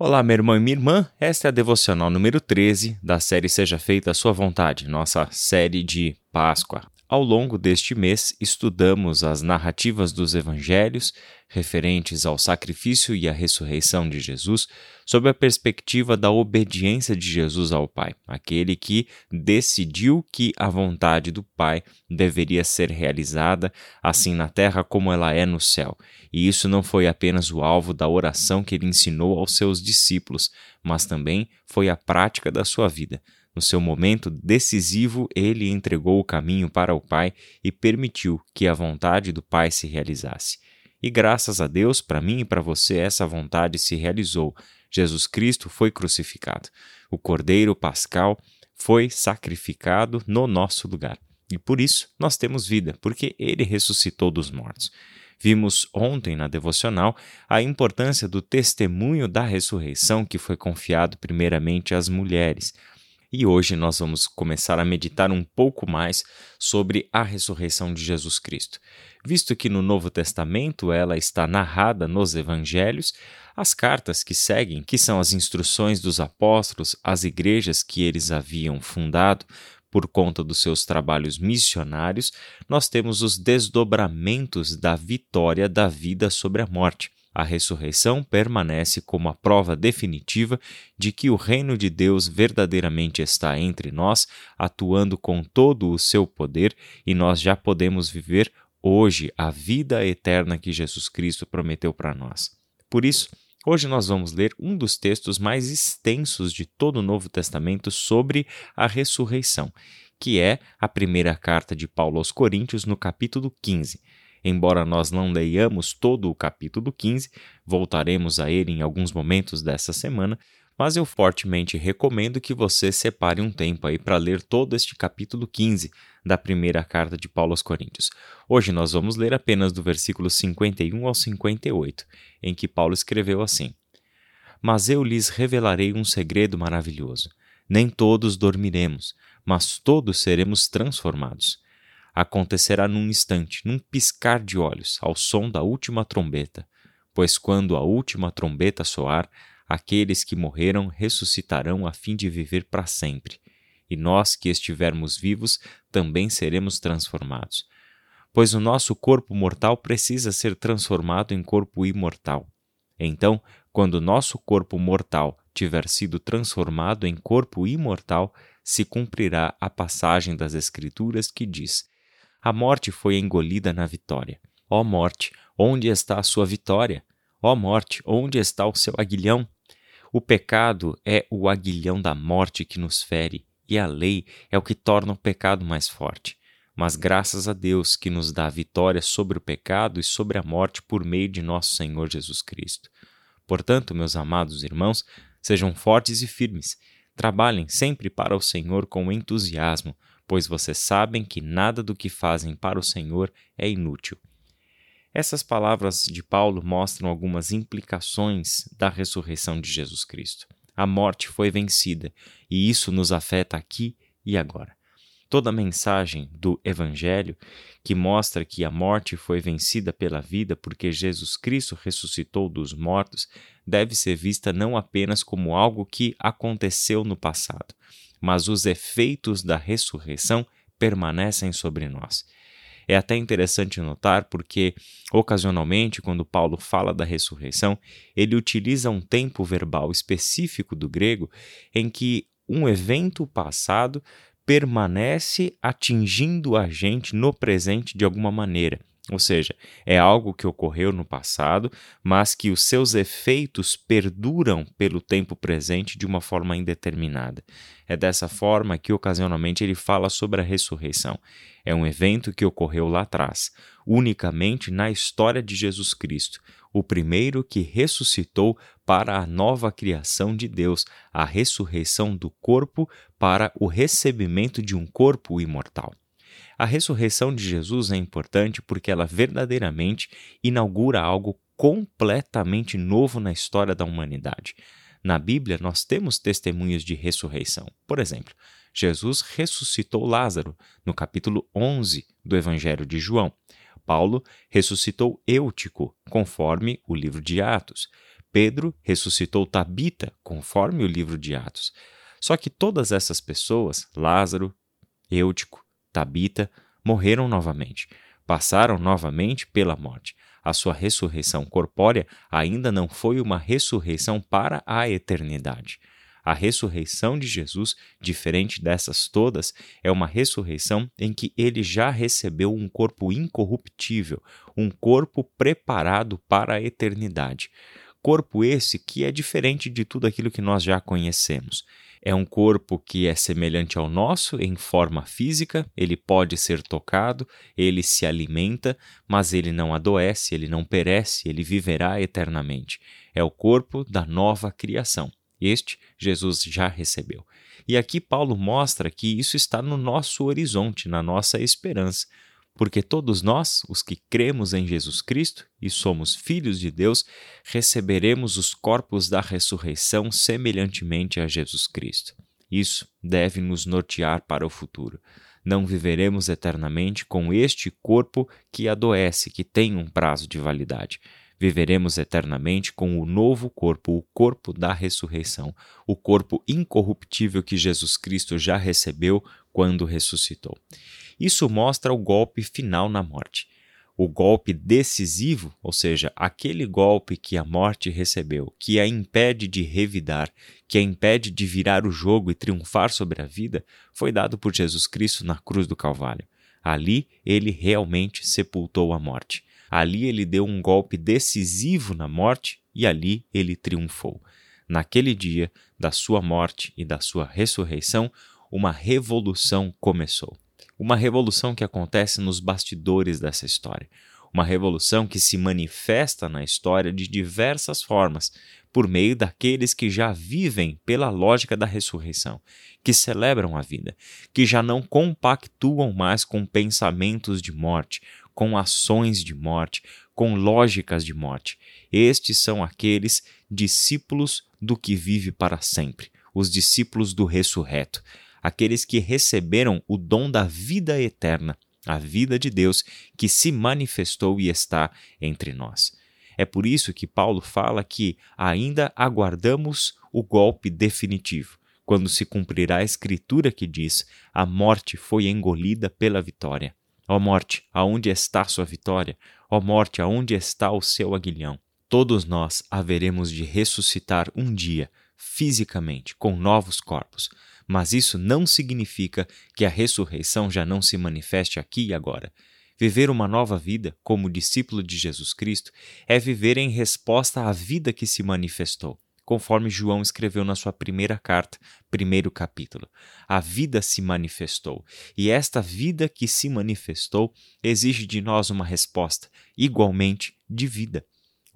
Olá, meu irmão e minha irmã. Esta é a devocional número 13 da série Seja Feita a Sua Vontade, nossa série de Páscoa. Ao longo deste mês, estudamos as narrativas dos evangelhos referentes ao sacrifício e à ressurreição de Jesus, sob a perspectiva da obediência de Jesus ao Pai, aquele que decidiu que a vontade do Pai deveria ser realizada, assim na terra como ela é no céu. E isso não foi apenas o alvo da oração que ele ensinou aos seus discípulos, mas também foi a prática da sua vida. No seu momento decisivo, ele entregou o caminho para o Pai e permitiu que a vontade do Pai se realizasse. E graças a Deus, para mim e para você, essa vontade se realizou. Jesus Cristo foi crucificado. O Cordeiro Pascal foi sacrificado no nosso lugar. E por isso nós temos vida, porque ele ressuscitou dos mortos. Vimos ontem na devocional a importância do testemunho da ressurreição que foi confiado primeiramente às mulheres. E hoje nós vamos começar a meditar um pouco mais sobre a ressurreição de Jesus Cristo. Visto que no Novo Testamento ela está narrada nos evangelhos, as cartas que seguem, que são as instruções dos apóstolos às igrejas que eles haviam fundado, por conta dos seus trabalhos missionários, nós temos os desdobramentos da vitória da vida sobre a morte. A ressurreição permanece como a prova definitiva de que o reino de Deus verdadeiramente está entre nós, atuando com todo o seu poder, e nós já podemos viver hoje a vida eterna que Jesus Cristo prometeu para nós. Por isso, hoje nós vamos ler um dos textos mais extensos de todo o Novo Testamento sobre a ressurreição, que é a primeira carta de Paulo aos Coríntios, no capítulo 15. Embora nós não leiamos todo o capítulo 15, voltaremos a ele em alguns momentos dessa semana, mas eu fortemente recomendo que você separe um tempo aí para ler todo este capítulo 15 da primeira carta de Paulo aos Coríntios. Hoje nós vamos ler apenas do versículo 51 ao 58, em que Paulo escreveu assim: Mas eu lhes revelarei um segredo maravilhoso. Nem todos dormiremos, mas todos seremos transformados acontecerá num instante, num piscar de olhos, ao som da última trombeta. Pois quando a última trombeta soar, aqueles que morreram ressuscitarão a fim de viver para sempre. E nós que estivermos vivos também seremos transformados. Pois o nosso corpo mortal precisa ser transformado em corpo imortal. Então, quando nosso corpo mortal tiver sido transformado em corpo imortal, se cumprirá a passagem das Escrituras que diz: a morte foi engolida na vitória. Ó morte, onde está a sua vitória? Ó morte, onde está o seu aguilhão? O pecado é o aguilhão da morte que nos fere, e a lei é o que torna o pecado mais forte. Mas graças a Deus que nos dá a vitória sobre o pecado e sobre a morte por meio de nosso Senhor Jesus Cristo. Portanto, meus amados irmãos, sejam fortes e firmes. Trabalhem sempre para o Senhor com entusiasmo, pois vocês sabem que nada do que fazem para o Senhor é inútil. Essas palavras de Paulo mostram algumas implicações da ressurreição de Jesus Cristo. A morte foi vencida e isso nos afeta aqui e agora. Toda a mensagem do Evangelho que mostra que a morte foi vencida pela vida porque Jesus Cristo ressuscitou dos mortos deve ser vista não apenas como algo que aconteceu no passado, mas os efeitos da ressurreição permanecem sobre nós. É até interessante notar porque, ocasionalmente, quando Paulo fala da ressurreição, ele utiliza um tempo verbal específico do grego em que um evento passado permanece atingindo a gente no presente de alguma maneira. Ou seja, é algo que ocorreu no passado, mas que os seus efeitos perduram pelo tempo presente de uma forma indeterminada. É dessa forma que ocasionalmente ele fala sobre a ressurreição. É um evento que ocorreu lá atrás, unicamente na história de Jesus Cristo, o primeiro que ressuscitou para a nova criação de Deus, a ressurreição do corpo para o recebimento de um corpo imortal. A ressurreição de Jesus é importante porque ela verdadeiramente inaugura algo completamente novo na história da humanidade. Na Bíblia, nós temos testemunhos de ressurreição. Por exemplo, Jesus ressuscitou Lázaro, no capítulo 11 do Evangelho de João. Paulo ressuscitou Eutico, conforme o livro de Atos. Pedro ressuscitou Tabita, conforme o livro de Atos. Só que todas essas pessoas, Lázaro, Eutico, Tabita, morreram novamente, passaram novamente pela morte. A sua ressurreição corpórea ainda não foi uma ressurreição para a eternidade. A ressurreição de Jesus, diferente dessas todas, é uma ressurreição em que ele já recebeu um corpo incorruptível, um corpo preparado para a eternidade. Corpo esse que é diferente de tudo aquilo que nós já conhecemos. É um corpo que é semelhante ao nosso em forma física, ele pode ser tocado, ele se alimenta, mas ele não adoece, ele não perece, ele viverá eternamente. É o corpo da nova criação. Este Jesus já recebeu. E aqui Paulo mostra que isso está no nosso horizonte, na nossa esperança, porque todos nós, os que cremos em Jesus Cristo e somos filhos de Deus, receberemos os corpos da ressurreição semelhantemente a Jesus Cristo. Isso deve nos nortear para o futuro. Não viveremos eternamente com este corpo que adoece, que tem um prazo de validade viveremos eternamente com o novo corpo, o corpo da ressurreição, o corpo incorruptível que Jesus Cristo já recebeu quando ressuscitou. Isso mostra o golpe final na morte. O golpe decisivo, ou seja, aquele golpe que a morte recebeu, que a impede de revidar, que a impede de virar o jogo e triunfar sobre a vida, foi dado por Jesus Cristo na cruz do Calvário. Ali ele realmente sepultou a morte. Ali ele deu um golpe decisivo na morte e ali ele triunfou. Naquele dia da sua morte e da sua ressurreição, uma revolução começou. Uma revolução que acontece nos bastidores dessa história. Uma revolução que se manifesta na história de diversas formas, por meio daqueles que já vivem pela lógica da ressurreição, que celebram a vida, que já não compactuam mais com pensamentos de morte, com ações de morte, com lógicas de morte. Estes são aqueles discípulos do que vive para sempre, os discípulos do ressurreto, aqueles que receberam o dom da vida eterna, a vida de Deus que se manifestou e está entre nós. É por isso que Paulo fala que ainda aguardamos o golpe definitivo, quando se cumprirá a escritura que diz: a morte foi engolida pela vitória. Ó morte, aonde está sua vitória? Ó morte, aonde está o seu aguilhão? Todos nós haveremos de ressuscitar um dia, fisicamente, com novos corpos. Mas isso não significa que a ressurreição já não se manifeste aqui e agora. Viver uma nova vida, como discípulo de Jesus Cristo, é viver em resposta à vida que se manifestou conforme João escreveu na sua primeira carta, primeiro capítulo. A vida se manifestou, e esta vida que se manifestou exige de nós uma resposta igualmente de vida.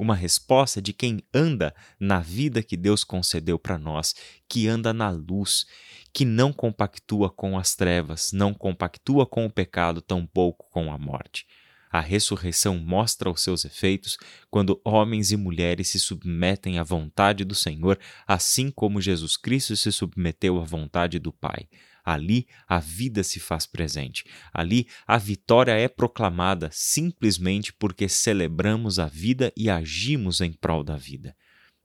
Uma resposta de quem anda na vida que Deus concedeu para nós, que anda na luz, que não compactua com as trevas, não compactua com o pecado, tampouco com a morte. A ressurreição mostra os seus efeitos quando homens e mulheres se submetem à vontade do Senhor, assim como Jesus Cristo se submeteu à vontade do Pai. Ali a vida se faz presente. Ali a vitória é proclamada simplesmente porque celebramos a vida e agimos em prol da vida.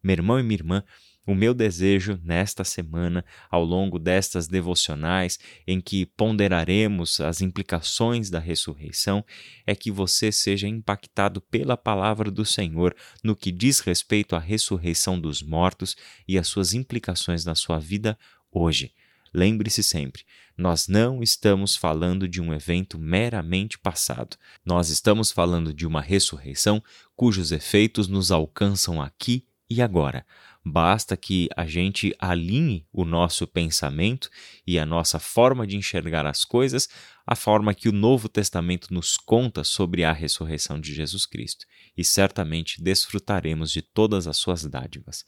Meu irmão e minha irmã, o meu desejo nesta semana, ao longo destas devocionais, em que ponderaremos as implicações da ressurreição, é que você seja impactado pela palavra do Senhor no que diz respeito à ressurreição dos mortos e as suas implicações na sua vida hoje. Lembre-se sempre, nós não estamos falando de um evento meramente passado. Nós estamos falando de uma ressurreição cujos efeitos nos alcançam aqui e agora. Basta que a gente alinhe o nosso pensamento e a nossa forma de enxergar as coisas à forma que o Novo Testamento nos conta sobre a ressurreição de Jesus Cristo, e certamente desfrutaremos de todas as suas dádivas.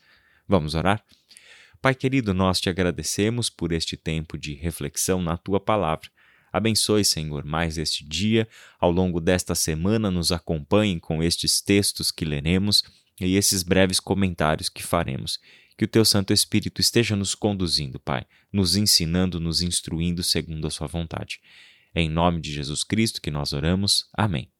Vamos orar? Pai querido, nós te agradecemos por este tempo de reflexão na tua palavra. Abençoe, Senhor, mais este dia. Ao longo desta semana, nos acompanhe com estes textos que leremos e esses breves comentários que faremos. Que o teu Santo Espírito esteja nos conduzindo, Pai, nos ensinando, nos instruindo segundo a sua vontade. É em nome de Jesus Cristo que nós oramos. Amém.